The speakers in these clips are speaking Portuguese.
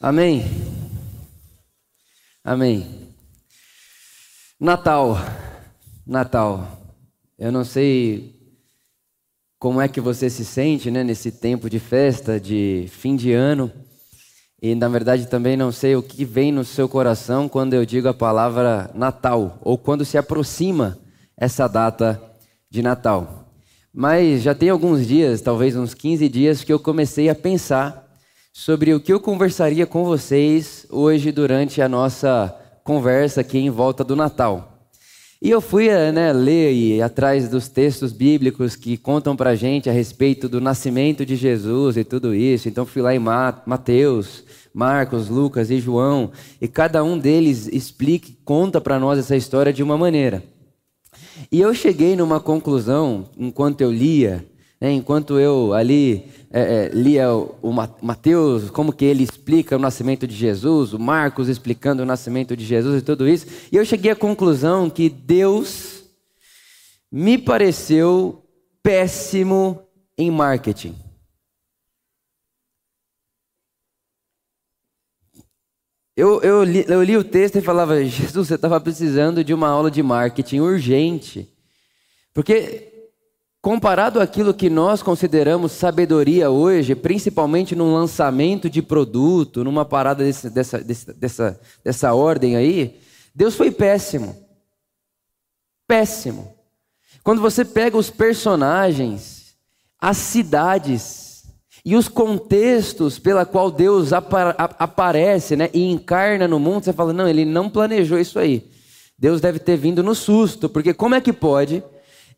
Amém. Amém. Natal. Natal. Eu não sei como é que você se sente, né, nesse tempo de festa, de fim de ano. E na verdade também não sei o que vem no seu coração quando eu digo a palavra Natal ou quando se aproxima essa data de Natal. Mas já tem alguns dias, talvez uns 15 dias, que eu comecei a pensar sobre o que eu conversaria com vocês hoje durante a nossa conversa aqui em volta do Natal. E eu fui né, ler e atrás dos textos bíblicos que contam para gente a respeito do nascimento de Jesus e tudo isso. Então fui lá em Mateus, Marcos, Lucas e João, e cada um deles explica, conta para nós essa história de uma maneira. E eu cheguei numa conclusão enquanto eu lia, enquanto eu ali é, é, lia o, o Mateus, como que ele explica o nascimento de Jesus, o Marcos explicando o nascimento de Jesus e tudo isso, e eu cheguei à conclusão que Deus me pareceu péssimo em marketing. Eu, eu, li, eu li o texto e falava, Jesus, você estava precisando de uma aula de marketing urgente. Porque, comparado àquilo que nós consideramos sabedoria hoje, principalmente num lançamento de produto, numa parada desse, dessa, dessa, dessa ordem aí, Deus foi péssimo. Péssimo. Quando você pega os personagens, as cidades, e os contextos pela qual Deus aparece né, e encarna no mundo, você fala, não, ele não planejou isso aí. Deus deve ter vindo no susto, porque como é que pode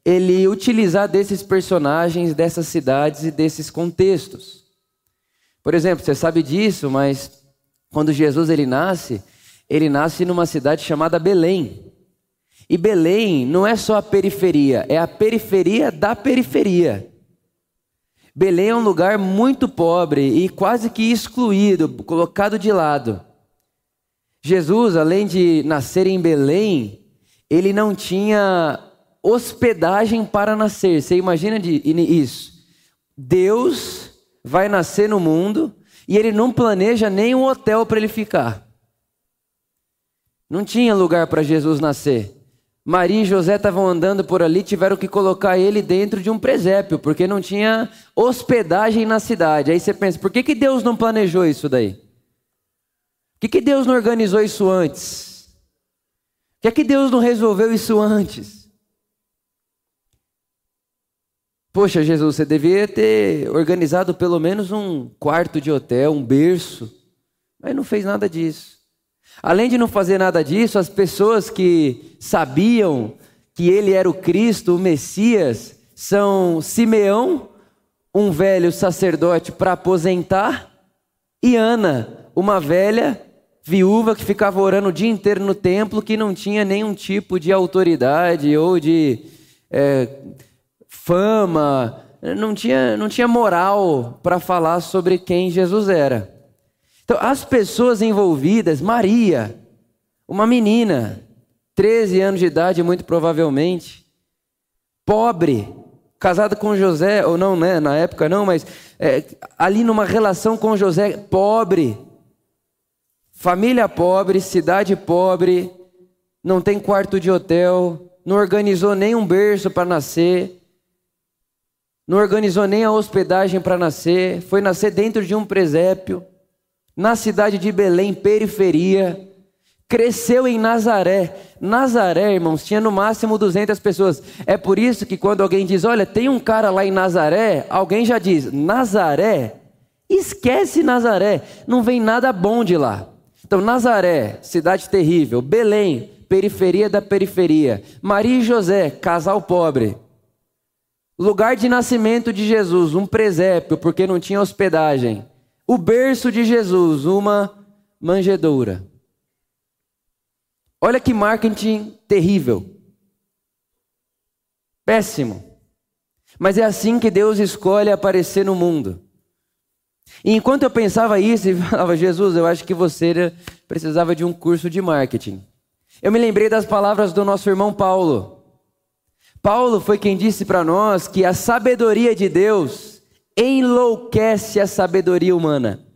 ele utilizar desses personagens, dessas cidades e desses contextos? Por exemplo, você sabe disso, mas quando Jesus ele nasce, ele nasce numa cidade chamada Belém. E Belém não é só a periferia, é a periferia da periferia. Belém é um lugar muito pobre e quase que excluído, colocado de lado. Jesus, além de nascer em Belém, ele não tinha hospedagem para nascer. Você imagina isso? Deus vai nascer no mundo e ele não planeja nem um hotel para ele ficar. Não tinha lugar para Jesus nascer. Maria e José estavam andando por ali, tiveram que colocar ele dentro de um presépio, porque não tinha hospedagem na cidade. Aí você pensa, por que, que Deus não planejou isso daí? Por que, que Deus não organizou isso antes? Por que, que Deus não resolveu isso antes? Poxa, Jesus, você devia ter organizado pelo menos um quarto de hotel, um berço, mas não fez nada disso. Além de não fazer nada disso, as pessoas que sabiam que ele era o Cristo, o Messias, são Simeão, um velho sacerdote para aposentar, e Ana, uma velha viúva que ficava orando o dia inteiro no templo, que não tinha nenhum tipo de autoridade ou de é, fama, não tinha, não tinha moral para falar sobre quem Jesus era. Então, as pessoas envolvidas, Maria, uma menina, 13 anos de idade, muito provavelmente, pobre, casada com José, ou não, né? Na época não, mas é, ali numa relação com José, pobre, família pobre, cidade pobre, não tem quarto de hotel, não organizou nem um berço para nascer, não organizou nem a hospedagem para nascer, foi nascer dentro de um presépio na cidade de Belém, periferia, cresceu em Nazaré. Nazaré, irmãos, tinha no máximo 200 pessoas. É por isso que quando alguém diz, olha, tem um cara lá em Nazaré, alguém já diz, Nazaré? Esquece Nazaré, não vem nada bom de lá. Então, Nazaré, cidade terrível. Belém, periferia da periferia. Maria e José, casal pobre. Lugar de nascimento de Jesus, um presépio, porque não tinha hospedagem. O berço de Jesus, uma manjedoura. Olha que marketing terrível. Péssimo. Mas é assim que Deus escolhe aparecer no mundo. E enquanto eu pensava isso e falava, Jesus, eu acho que você precisava de um curso de marketing. Eu me lembrei das palavras do nosso irmão Paulo. Paulo foi quem disse para nós que a sabedoria de Deus enlouquece a sabedoria humana.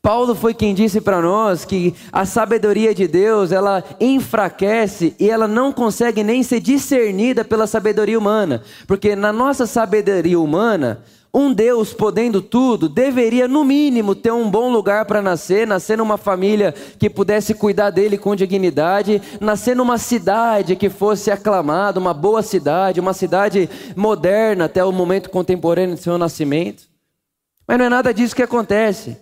Paulo foi quem disse para nós que a sabedoria de Deus, ela enfraquece e ela não consegue nem ser discernida pela sabedoria humana, porque na nossa sabedoria humana, um Deus podendo tudo deveria, no mínimo, ter um bom lugar para nascer, nascer numa família que pudesse cuidar dele com dignidade, nascer numa cidade que fosse aclamada, uma boa cidade, uma cidade moderna até o momento contemporâneo de seu nascimento. Mas não é nada disso que acontece.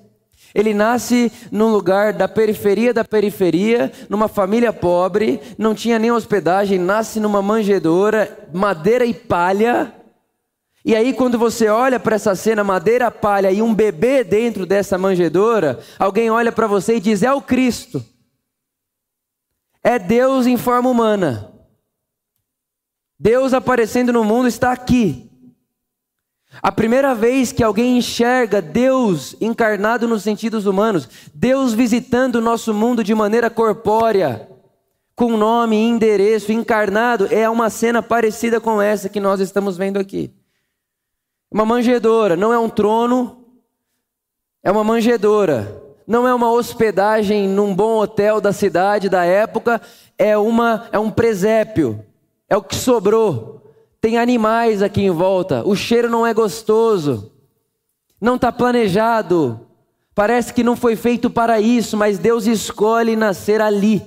Ele nasce num lugar da periferia da periferia, numa família pobre, não tinha nem hospedagem, nasce numa manjedoura, madeira e palha. E aí, quando você olha para essa cena, madeira, palha e um bebê dentro dessa manjedoura, alguém olha para você e diz: É o Cristo. É Deus em forma humana. Deus aparecendo no mundo está aqui. A primeira vez que alguém enxerga Deus encarnado nos sentidos humanos, Deus visitando o nosso mundo de maneira corpórea, com nome endereço, encarnado, é uma cena parecida com essa que nós estamos vendo aqui. Uma manjedoura, não é um trono, é uma manjedoura. Não é uma hospedagem num bom hotel da cidade, da época, é, uma, é um presépio, é o que sobrou. Tem animais aqui em volta, o cheiro não é gostoso, não está planejado, parece que não foi feito para isso, mas Deus escolhe nascer ali.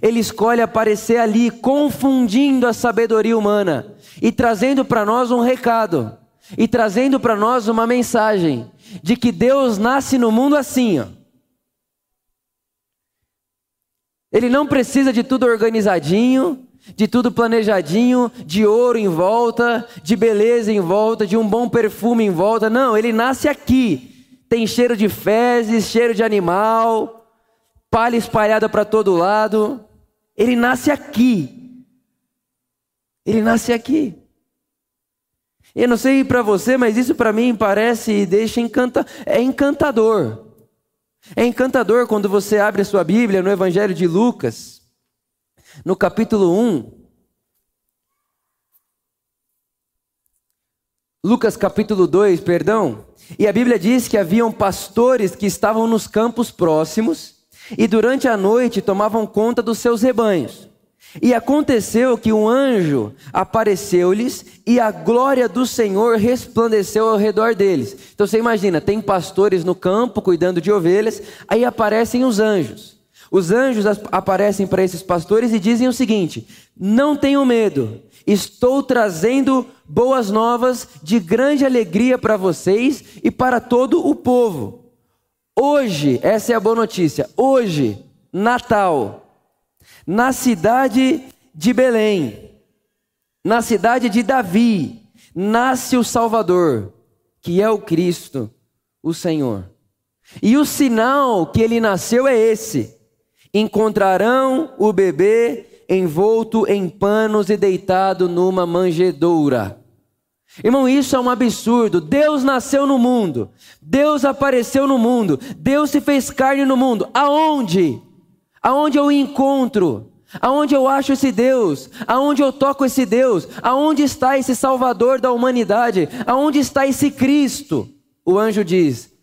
Ele escolhe aparecer ali, confundindo a sabedoria humana e trazendo para nós um recado, e trazendo para nós uma mensagem de que Deus nasce no mundo assim, ó. Ele não precisa de tudo organizadinho, de tudo planejadinho, de ouro em volta, de beleza em volta, de um bom perfume em volta. Não, ele nasce aqui. Tem cheiro de fezes, cheiro de animal, palha espalhada para todo lado. Ele nasce aqui. Ele nasce aqui. Eu não sei para você, mas isso para mim parece e deixa encanta, é encantador. É encantador quando você abre a sua Bíblia no Evangelho de Lucas no capítulo 1, Lucas capítulo 2, perdão, e a Bíblia diz que haviam pastores que estavam nos campos próximos e durante a noite tomavam conta dos seus rebanhos. E aconteceu que um anjo apareceu-lhes e a glória do Senhor resplandeceu ao redor deles. Então você imagina, tem pastores no campo cuidando de ovelhas, aí aparecem os anjos. Os anjos aparecem para esses pastores e dizem o seguinte: Não tenham medo, estou trazendo boas novas de grande alegria para vocês e para todo o povo. Hoje, essa é a boa notícia. Hoje, Natal, na cidade de Belém, na cidade de Davi, nasce o Salvador, que é o Cristo, o Senhor. E o sinal que ele nasceu é esse encontrarão o bebê envolto em panos e deitado numa manjedoura. Irmão, isso é um absurdo. Deus nasceu no mundo, Deus apareceu no mundo, Deus se fez carne no mundo. Aonde? Aonde eu encontro? Aonde eu acho esse Deus? Aonde eu toco esse Deus? Aonde está esse Salvador da humanidade? Aonde está esse Cristo? O anjo diz: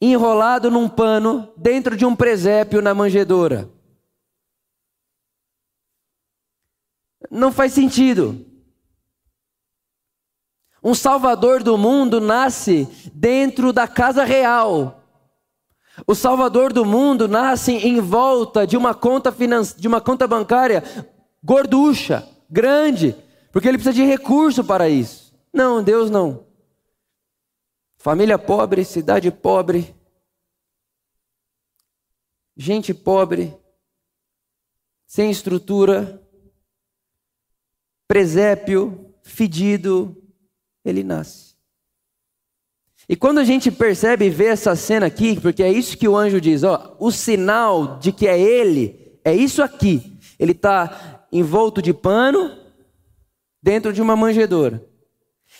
enrolado num pano dentro de um presépio na manjedoura. Não faz sentido. Um salvador do mundo nasce dentro da casa real. O salvador do mundo nasce em volta de uma conta finance... de uma conta bancária gorducha, grande, porque ele precisa de recurso para isso. Não, Deus não. Família pobre, cidade pobre, gente pobre, sem estrutura, presépio, fedido, ele nasce. E quando a gente percebe e vê essa cena aqui, porque é isso que o anjo diz, ó, o sinal de que é ele, é isso aqui. Ele está envolto de pano dentro de uma manjedoura.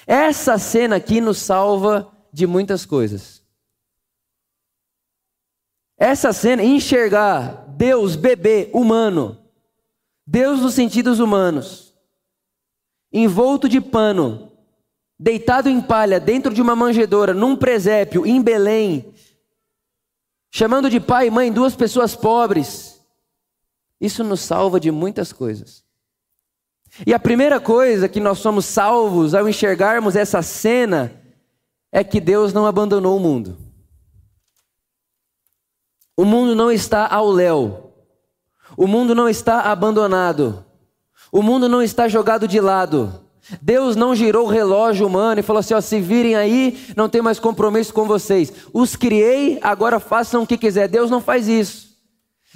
Essa cena aqui nos salva de muitas coisas. Essa cena, enxergar Deus bebê humano, Deus nos sentidos humanos, envolto de pano, deitado em palha dentro de uma manjedoura, num presépio em Belém, chamando de pai e mãe duas pessoas pobres. Isso nos salva de muitas coisas. E a primeira coisa que nós somos salvos ao enxergarmos essa cena é que Deus não abandonou o mundo. O mundo não está ao léu. O mundo não está abandonado. O mundo não está jogado de lado. Deus não girou o relógio humano e falou assim: ó, se virem aí, não tem mais compromisso com vocês. Os criei, agora façam o que quiser. Deus não faz isso.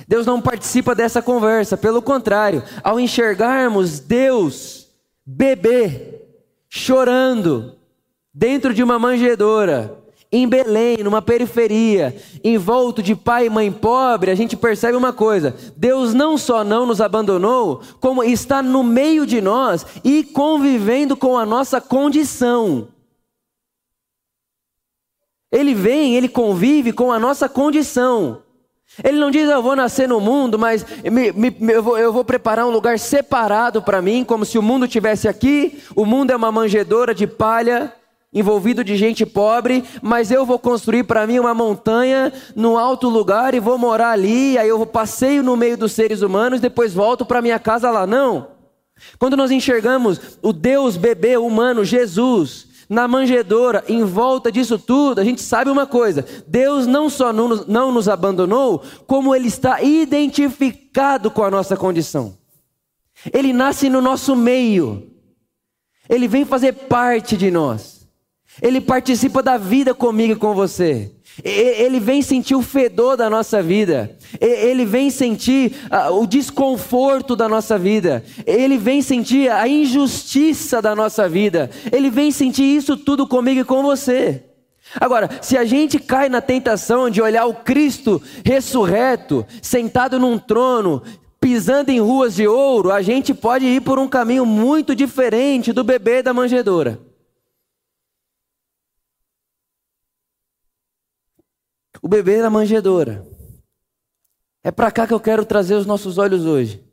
Deus não participa dessa conversa. Pelo contrário, ao enxergarmos Deus, bebê, chorando, dentro de uma manjedoura, em Belém, numa periferia, envolto de pai e mãe pobre, a gente percebe uma coisa: Deus não só não nos abandonou, como está no meio de nós e convivendo com a nossa condição. Ele vem, ele convive com a nossa condição. Ele não diz, eu vou nascer no mundo, mas me, me, eu, vou, eu, vou, preparar um lugar separado para mim, como se o mundo tivesse aqui. O mundo é uma manjedoura de palha envolvido de gente pobre, mas eu vou construir para mim uma montanha num alto lugar e vou morar ali, aí eu passeio no meio dos seres humanos, depois volto para minha casa lá. Não. Quando nós enxergamos o Deus bebê humano, Jesus, na manjedoura, em volta disso tudo, a gente sabe uma coisa: Deus não só não nos, não nos abandonou, como Ele está identificado com a nossa condição. Ele nasce no nosso meio, Ele vem fazer parte de nós. Ele participa da vida comigo e com você. Ele vem sentir o fedor da nossa vida. Ele vem sentir ah, o desconforto da nossa vida. Ele vem sentir a injustiça da nossa vida. Ele vem sentir isso tudo comigo e com você. Agora, se a gente cai na tentação de olhar o Cristo ressurreto, sentado num trono, pisando em ruas de ouro, a gente pode ir por um caminho muito diferente do bebê da manjedoura. O bebê na manjedoura. É para cá que eu quero trazer os nossos olhos hoje.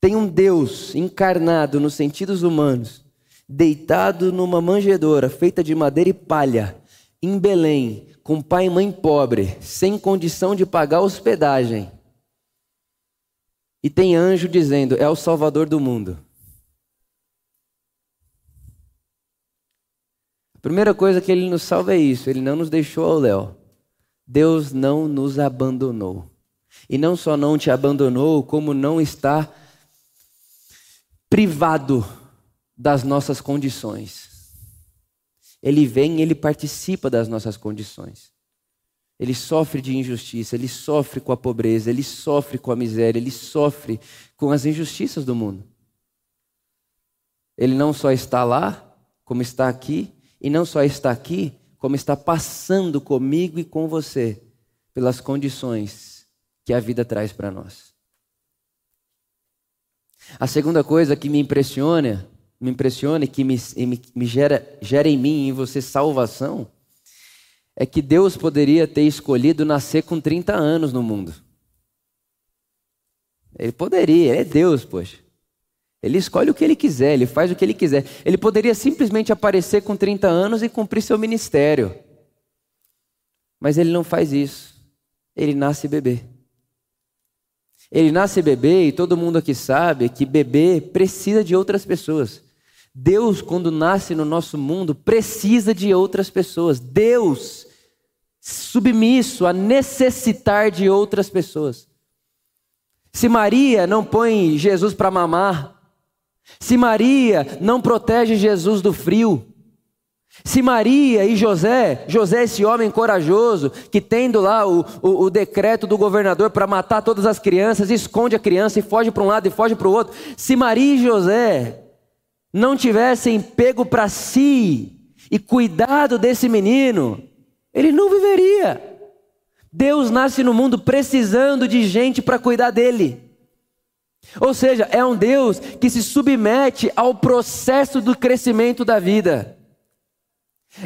Tem um Deus encarnado nos sentidos humanos, deitado numa manjedoura feita de madeira e palha, em Belém, com pai e mãe pobre, sem condição de pagar hospedagem. E tem anjo dizendo: é o Salvador do mundo. A primeira coisa que ele nos salva é isso: ele não nos deixou ao léu. Deus não nos abandonou. E não só não te abandonou, como não está privado das nossas condições. Ele vem, ele participa das nossas condições. Ele sofre de injustiça, ele sofre com a pobreza, ele sofre com a miséria, ele sofre com as injustiças do mundo. Ele não só está lá, como está aqui, e não só está aqui, como está passando comigo e com você pelas condições que a vida traz para nós. A segunda coisa que me impressiona, me impressiona e que me, me, me gera, gera em mim e em você salvação, é que Deus poderia ter escolhido nascer com 30 anos no mundo. Ele poderia, ele é Deus, poxa. Ele escolhe o que ele quiser, ele faz o que ele quiser. Ele poderia simplesmente aparecer com 30 anos e cumprir seu ministério. Mas ele não faz isso. Ele nasce bebê. Ele nasce bebê e todo mundo aqui sabe que bebê precisa de outras pessoas. Deus, quando nasce no nosso mundo, precisa de outras pessoas. Deus, submisso a necessitar de outras pessoas. Se Maria não põe Jesus para mamar, se Maria não protege Jesus do frio, se Maria e José, José esse homem corajoso, que tendo lá o, o, o decreto do governador para matar todas as crianças, esconde a criança e foge para um lado e foge para o outro. Se Maria e José não tivessem pego para si e cuidado desse menino, ele não viveria. Deus nasce no mundo precisando de gente para cuidar dele. Ou seja, é um Deus que se submete ao processo do crescimento da vida.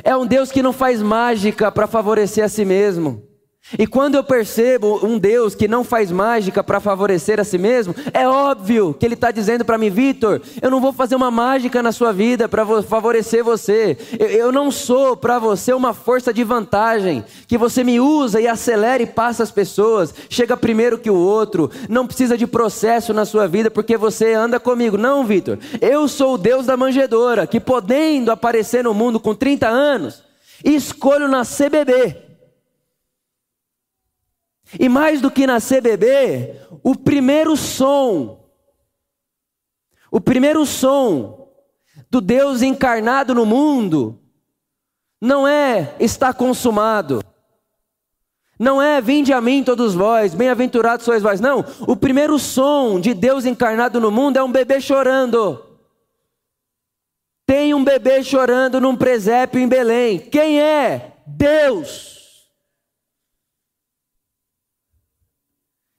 É um Deus que não faz mágica para favorecer a si mesmo. E quando eu percebo um Deus que não faz mágica para favorecer a si mesmo, é óbvio que Ele está dizendo para mim, Vitor, eu não vou fazer uma mágica na sua vida para favorecer você. Eu, eu não sou para você uma força de vantagem, que você me usa e acelera e passa as pessoas, chega primeiro que o outro, não precisa de processo na sua vida porque você anda comigo. Não, Vitor, eu sou o Deus da manjedora, que podendo aparecer no mundo com 30 anos, escolho nascer bebê e mais do que nascer bebê, o primeiro som, o primeiro som do Deus encarnado no mundo, não é está consumado, não é vinde a mim todos vós, bem-aventurados sois vós, não. O primeiro som de Deus encarnado no mundo é um bebê chorando. Tem um bebê chorando num presépio em Belém. Quem é? Deus.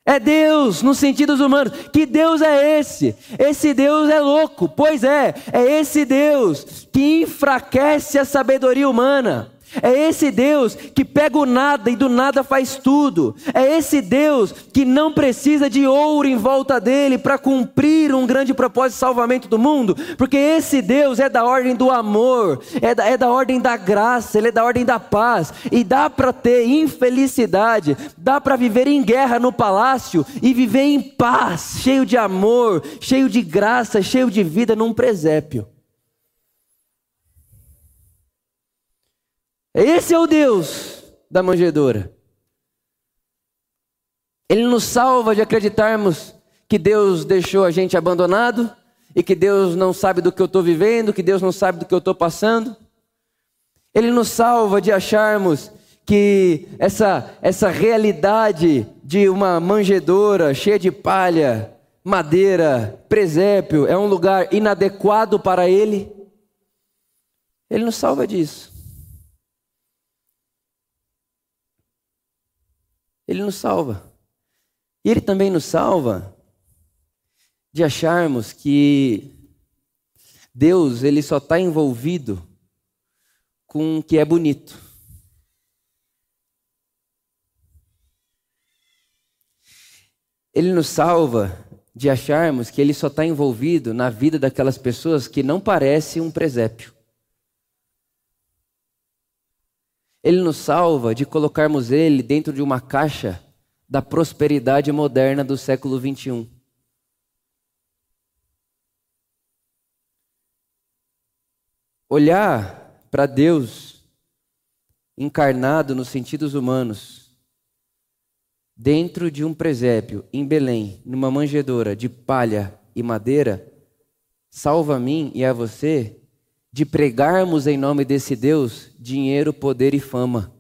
É Deus nos sentidos humanos. Que Deus é esse? Esse Deus é louco. Pois é, é esse Deus que enfraquece a sabedoria humana. É esse Deus que pega o nada e do nada faz tudo. É esse Deus que não precisa de ouro em volta dele para cumprir um grande propósito de salvamento do mundo, porque esse Deus é da ordem do amor, é da, é da ordem da graça, ele é da ordem da paz. E dá para ter infelicidade, dá para viver em guerra no palácio e viver em paz, cheio de amor, cheio de graça, cheio de vida num presépio. Esse é o Deus da manjedoura. Ele nos salva de acreditarmos que Deus deixou a gente abandonado e que Deus não sabe do que eu estou vivendo, que Deus não sabe do que eu estou passando. Ele nos salva de acharmos que essa, essa realidade de uma manjedoura cheia de palha, madeira, presépio, é um lugar inadequado para Ele. Ele nos salva disso. Ele nos salva. E Ele também nos salva de acharmos que Deus ele só está envolvido com o que é bonito. Ele nos salva de acharmos que Ele só está envolvido na vida daquelas pessoas que não parece um presépio. Ele nos salva de colocarmos ele dentro de uma caixa da prosperidade moderna do século 21. Olhar para Deus encarnado nos sentidos humanos, dentro de um presépio em Belém, numa manjedoura de palha e madeira, salva a mim e a você de pregarmos em nome desse Deus dinheiro, poder e fama.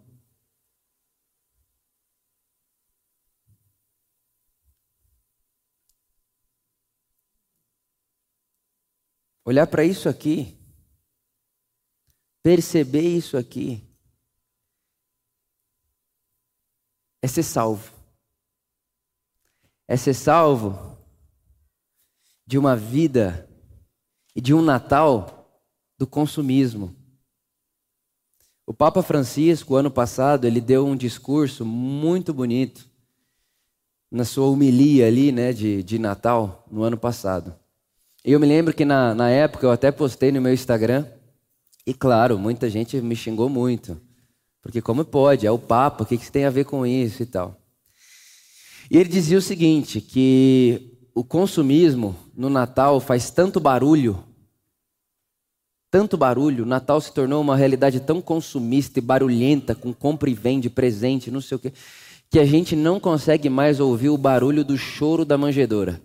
Olhar para isso aqui, perceber isso aqui, é ser salvo. É ser salvo de uma vida e de um Natal do consumismo. O Papa Francisco, ano passado, ele deu um discurso muito bonito na sua homilia ali, né, de, de Natal, no ano passado. E eu me lembro que na, na época eu até postei no meu Instagram, e claro, muita gente me xingou muito. Porque como pode? É o Papa, o que, que tem a ver com isso e tal. E ele dizia o seguinte, que o consumismo no Natal faz tanto barulho tanto barulho, Natal se tornou uma realidade tão consumista e barulhenta, com compra e vende, presente, não sei o quê, que a gente não consegue mais ouvir o barulho do choro da manjedoura.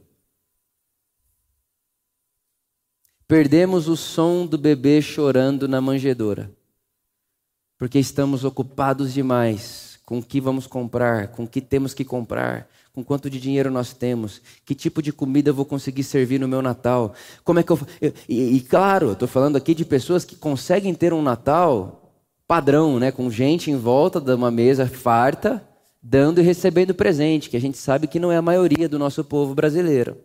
Perdemos o som do bebê chorando na manjedoura, porque estamos ocupados demais com o que vamos comprar, com o que temos que comprar, com quanto de dinheiro nós temos, que tipo de comida eu vou conseguir servir no meu Natal, como é que eu. E, e claro, estou falando aqui de pessoas que conseguem ter um Natal padrão, né, com gente em volta de uma mesa farta, dando e recebendo presente, que a gente sabe que não é a maioria do nosso povo brasileiro.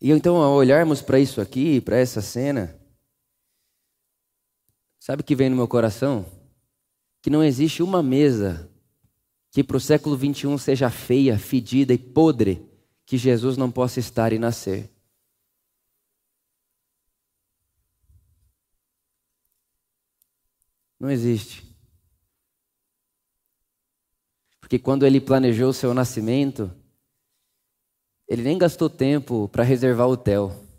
E então, ao olharmos para isso aqui, para essa cena, sabe o que vem no meu coração? que não existe uma mesa que para o século 21 seja feia, fedida e podre, que Jesus não possa estar e nascer. Não existe. Porque quando ele planejou o seu nascimento, ele nem gastou tempo para reservar o hotel.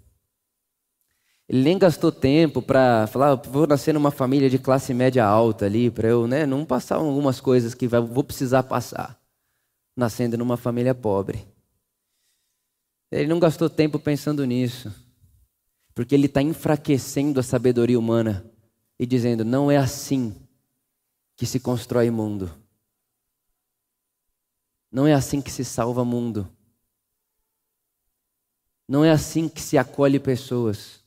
Ele nem gastou tempo para falar, vou nascer numa família de classe média alta ali, para eu né, não passar algumas coisas que vou precisar passar, nascendo numa família pobre. Ele não gastou tempo pensando nisso, porque ele está enfraquecendo a sabedoria humana e dizendo: não é assim que se constrói mundo. Não é assim que se salva mundo. Não é assim que se acolhe pessoas.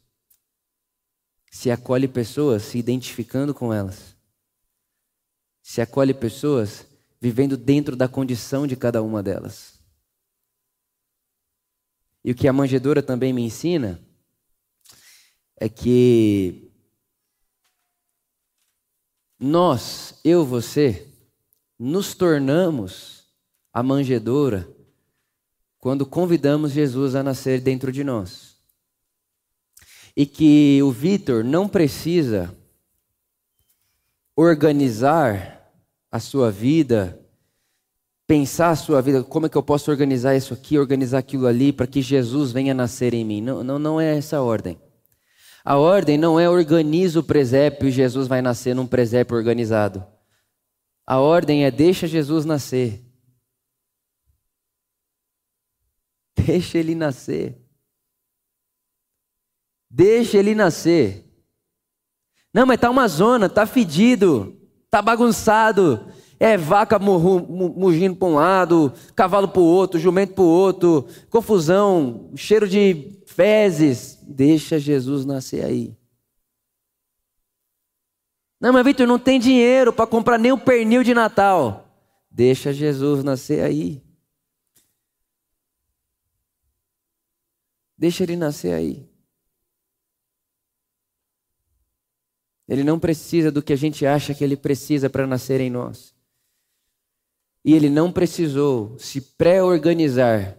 Se acolhe pessoas se identificando com elas. Se acolhe pessoas vivendo dentro da condição de cada uma delas. E o que a manjedoura também me ensina é que nós, eu, você, nos tornamos a manjedoura quando convidamos Jesus a nascer dentro de nós. E que o Vitor não precisa organizar a sua vida, pensar a sua vida, como é que eu posso organizar isso aqui, organizar aquilo ali, para que Jesus venha nascer em mim. Não, não, não é essa a ordem. A ordem não é organiza o presépio e Jesus vai nascer num presépio organizado. A ordem é deixa Jesus nascer. Deixa ele nascer. Deixa ele nascer. Não, mas tá uma zona, tá fedido, tá bagunçado. É vaca mugindo para um lado, cavalo para o outro, jumento para o outro, confusão, cheiro de fezes. Deixa Jesus nascer aí. Não, mas Vitor, não tem dinheiro para comprar nem o pernil de Natal. Deixa Jesus nascer aí. Deixa ele nascer aí. Ele não precisa do que a gente acha que ele precisa para nascer em nós. E ele não precisou se pré-organizar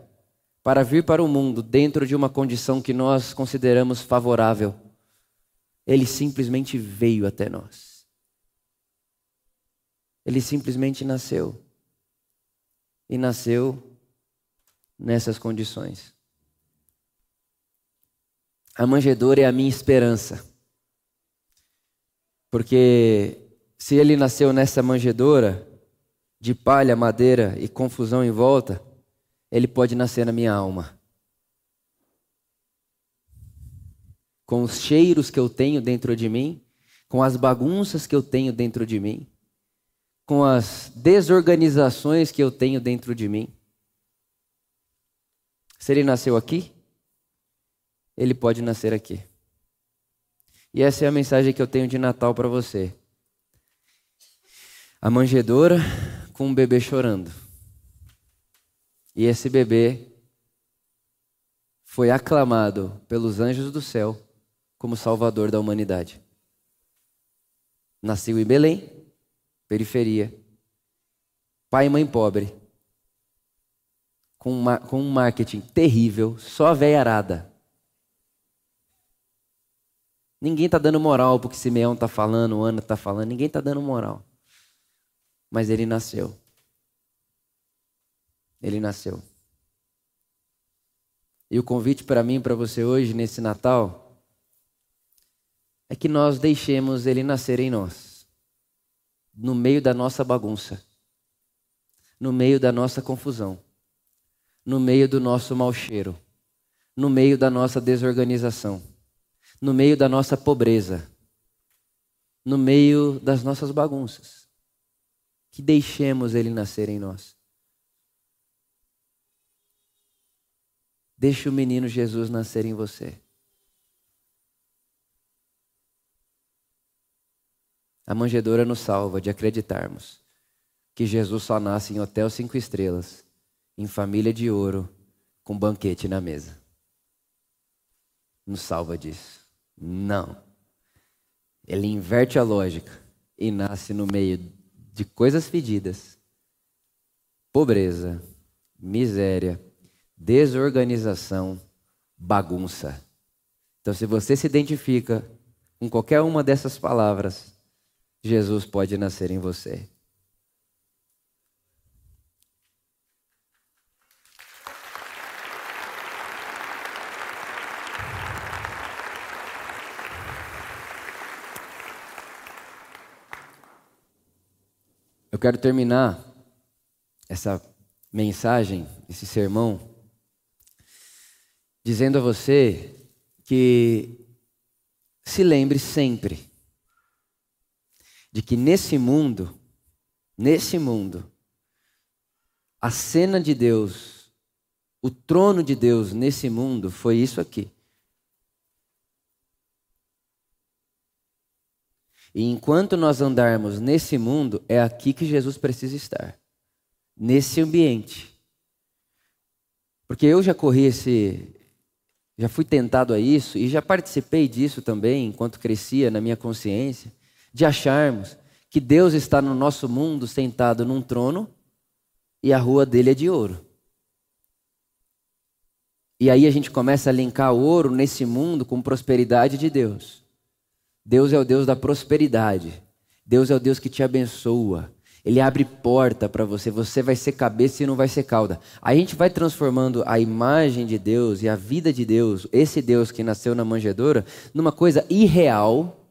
para vir para o mundo dentro de uma condição que nós consideramos favorável. Ele simplesmente veio até nós. Ele simplesmente nasceu. E nasceu nessas condições. A manjedoura é a minha esperança. Porque se ele nasceu nessa manjedoura, de palha, madeira e confusão em volta, ele pode nascer na minha alma. Com os cheiros que eu tenho dentro de mim, com as bagunças que eu tenho dentro de mim, com as desorganizações que eu tenho dentro de mim. Se ele nasceu aqui, ele pode nascer aqui. E essa é a mensagem que eu tenho de Natal para você. A manjedoura com um bebê chorando. E esse bebê foi aclamado pelos anjos do céu como salvador da humanidade. Nasceu em Belém, periferia. Pai e mãe pobre. Com, uma, com um marketing terrível, só a véia arada. Ninguém está dando moral porque Simeão está falando, Ana está falando, ninguém está dando moral. Mas ele nasceu. Ele nasceu. E o convite para mim para você hoje, nesse Natal, é que nós deixemos ele nascer em nós, no meio da nossa bagunça, no meio da nossa confusão, no meio do nosso mau cheiro, no meio da nossa desorganização no meio da nossa pobreza, no meio das nossas bagunças. Que deixemos Ele nascer em nós. Deixe o menino Jesus nascer em você. A manjedoura nos salva de acreditarmos que Jesus só nasce em hotel cinco estrelas, em família de ouro, com banquete na mesa. Nos salva disso. Não. Ele inverte a lógica e nasce no meio de coisas fedidas, pobreza, miséria, desorganização, bagunça. Então, se você se identifica com qualquer uma dessas palavras, Jesus pode nascer em você. Eu quero terminar essa mensagem, esse sermão, dizendo a você que se lembre sempre de que nesse mundo, nesse mundo, a cena de Deus, o trono de Deus nesse mundo foi isso aqui. E enquanto nós andarmos nesse mundo, é aqui que Jesus precisa estar. Nesse ambiente. Porque eu já corri esse. Já fui tentado a isso e já participei disso também enquanto crescia na minha consciência, de acharmos que Deus está no nosso mundo sentado num trono e a rua dele é de ouro. E aí a gente começa a linkar ouro nesse mundo com prosperidade de Deus. Deus é o Deus da prosperidade. Deus é o Deus que te abençoa. Ele abre porta para você. Você vai ser cabeça e não vai ser cauda. a gente vai transformando a imagem de Deus e a vida de Deus, esse Deus que nasceu na manjedoura, numa coisa irreal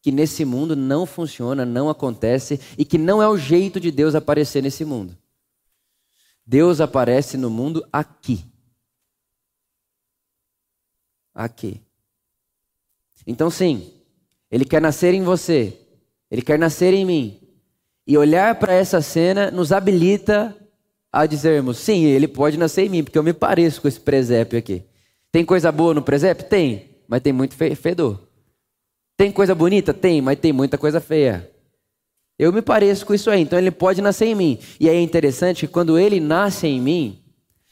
que nesse mundo não funciona, não acontece e que não é o jeito de Deus aparecer nesse mundo. Deus aparece no mundo aqui. Aqui. Então, sim, ele quer nascer em você. Ele quer nascer em mim. E olhar para essa cena nos habilita a dizermos: sim, ele pode nascer em mim, porque eu me pareço com esse presépio aqui. Tem coisa boa no presépio? Tem, mas tem muito fedor. Tem coisa bonita? Tem, mas tem muita coisa feia. Eu me pareço com isso aí, então ele pode nascer em mim. E é interessante que quando ele nasce em mim,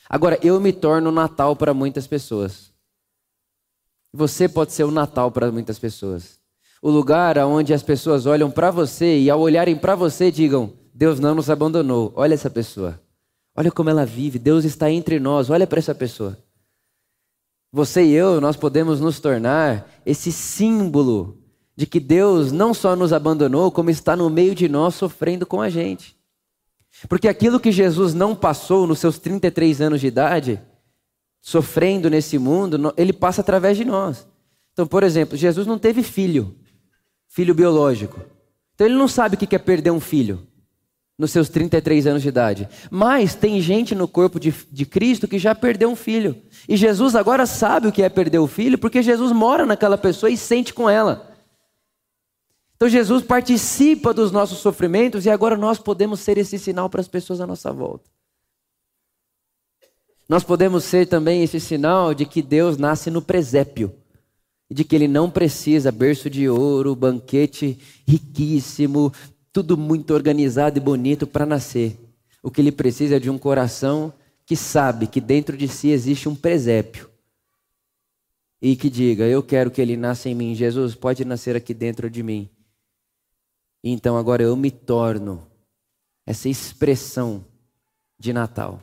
agora eu me torno Natal para muitas pessoas. Você pode ser o Natal para muitas pessoas o lugar onde as pessoas olham para você e ao olharem para você digam: Deus não nos abandonou. Olha essa pessoa. Olha como ela vive. Deus está entre nós. Olha para essa pessoa. Você e eu, nós podemos nos tornar esse símbolo de que Deus não só nos abandonou, como está no meio de nós sofrendo com a gente. Porque aquilo que Jesus não passou nos seus 33 anos de idade, sofrendo nesse mundo, ele passa através de nós. Então, por exemplo, Jesus não teve filho filho biológico. Então ele não sabe o que é perder um filho nos seus 33 anos de idade. Mas tem gente no corpo de, de Cristo que já perdeu um filho. E Jesus agora sabe o que é perder o filho, porque Jesus mora naquela pessoa e sente com ela. Então Jesus participa dos nossos sofrimentos e agora nós podemos ser esse sinal para as pessoas à nossa volta. Nós podemos ser também esse sinal de que Deus nasce no presépio de que ele não precisa berço de ouro, banquete riquíssimo, tudo muito organizado e bonito para nascer. O que ele precisa é de um coração que sabe que dentro de si existe um presépio e que diga: Eu quero que ele nasça em mim. Jesus pode nascer aqui dentro de mim. Então agora eu me torno essa expressão de Natal.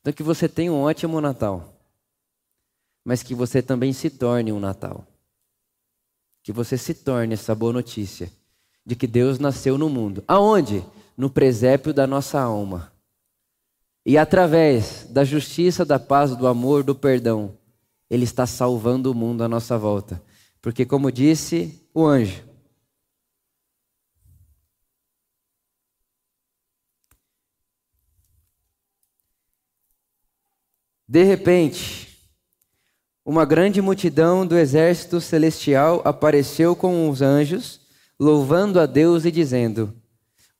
Então que você tenha um ótimo Natal mas que você também se torne um Natal. Que você se torne essa boa notícia de que Deus nasceu no mundo. Aonde? No presépio da nossa alma. E através da justiça, da paz, do amor, do perdão, Ele está salvando o mundo à nossa volta. Porque, como disse o anjo, de repente, uma grande multidão do exército celestial apareceu com os anjos, louvando a Deus e dizendo: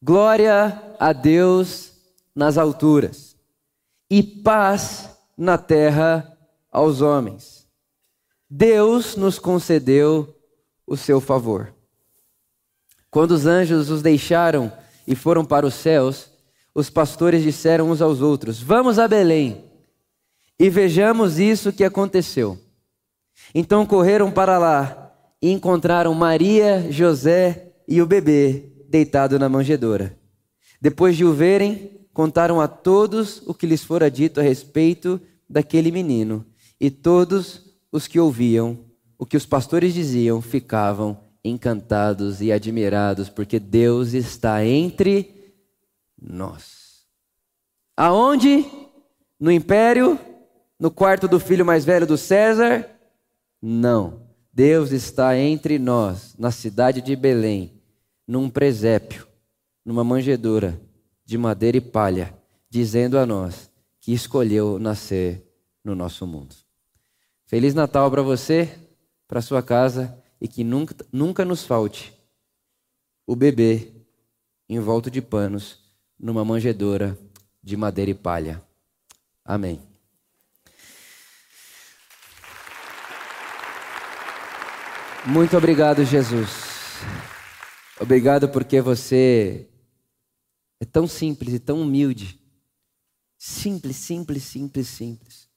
Glória a Deus nas alturas e paz na terra aos homens. Deus nos concedeu o seu favor. Quando os anjos os deixaram e foram para os céus, os pastores disseram uns aos outros: Vamos a Belém e vejamos isso que aconteceu. Então correram para lá e encontraram Maria, José e o bebê deitado na manjedoura. Depois de o verem, contaram a todos o que lhes fora dito a respeito daquele menino. E todos os que ouviam o que os pastores diziam ficavam encantados e admirados, porque Deus está entre nós. Aonde? No império? No quarto do filho mais velho do César? Não. Deus está entre nós, na cidade de Belém, num presépio, numa manjedoura de madeira e palha, dizendo a nós que escolheu nascer no nosso mundo. Feliz Natal para você, para sua casa e que nunca, nunca nos falte o bebê envolto de panos numa manjedoura de madeira e palha. Amém. Muito obrigado, Jesus. Obrigado porque você é tão simples e tão humilde. Simples, simples, simples, simples.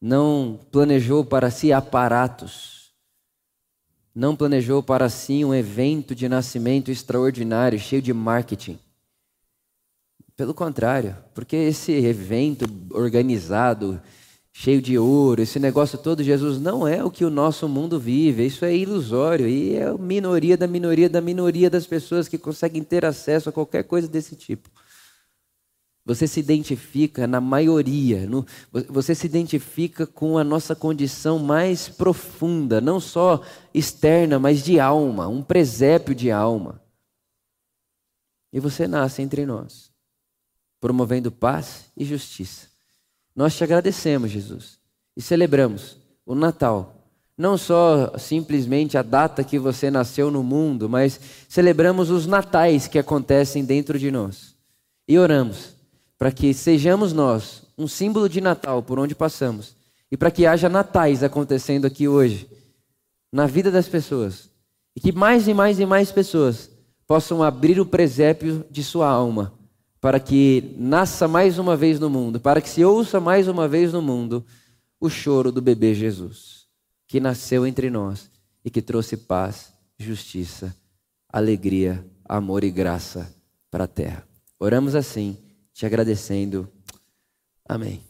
Não planejou para si aparatos não planejou para si um evento de nascimento extraordinário, cheio de marketing. Pelo contrário, porque esse evento organizado, cheio de ouro, esse negócio todo, Jesus não é o que o nosso mundo vive, isso é ilusório e é a minoria da minoria da minoria das pessoas que conseguem ter acesso a qualquer coisa desse tipo. Você se identifica na maioria, no, você se identifica com a nossa condição mais profunda, não só externa, mas de alma, um presépio de alma. E você nasce entre nós, promovendo paz e justiça. Nós te agradecemos, Jesus, e celebramos o Natal. Não só simplesmente a data que você nasceu no mundo, mas celebramos os natais que acontecem dentro de nós. E oramos para que sejamos nós um símbolo de Natal por onde passamos e para que haja natais acontecendo aqui hoje na vida das pessoas e que mais e mais e mais pessoas possam abrir o presépio de sua alma para que nasça mais uma vez no mundo, para que se ouça mais uma vez no mundo o choro do bebê Jesus, que nasceu entre nós e que trouxe paz, justiça, alegria, amor e graça para a terra. Oramos assim te agradecendo. Amém.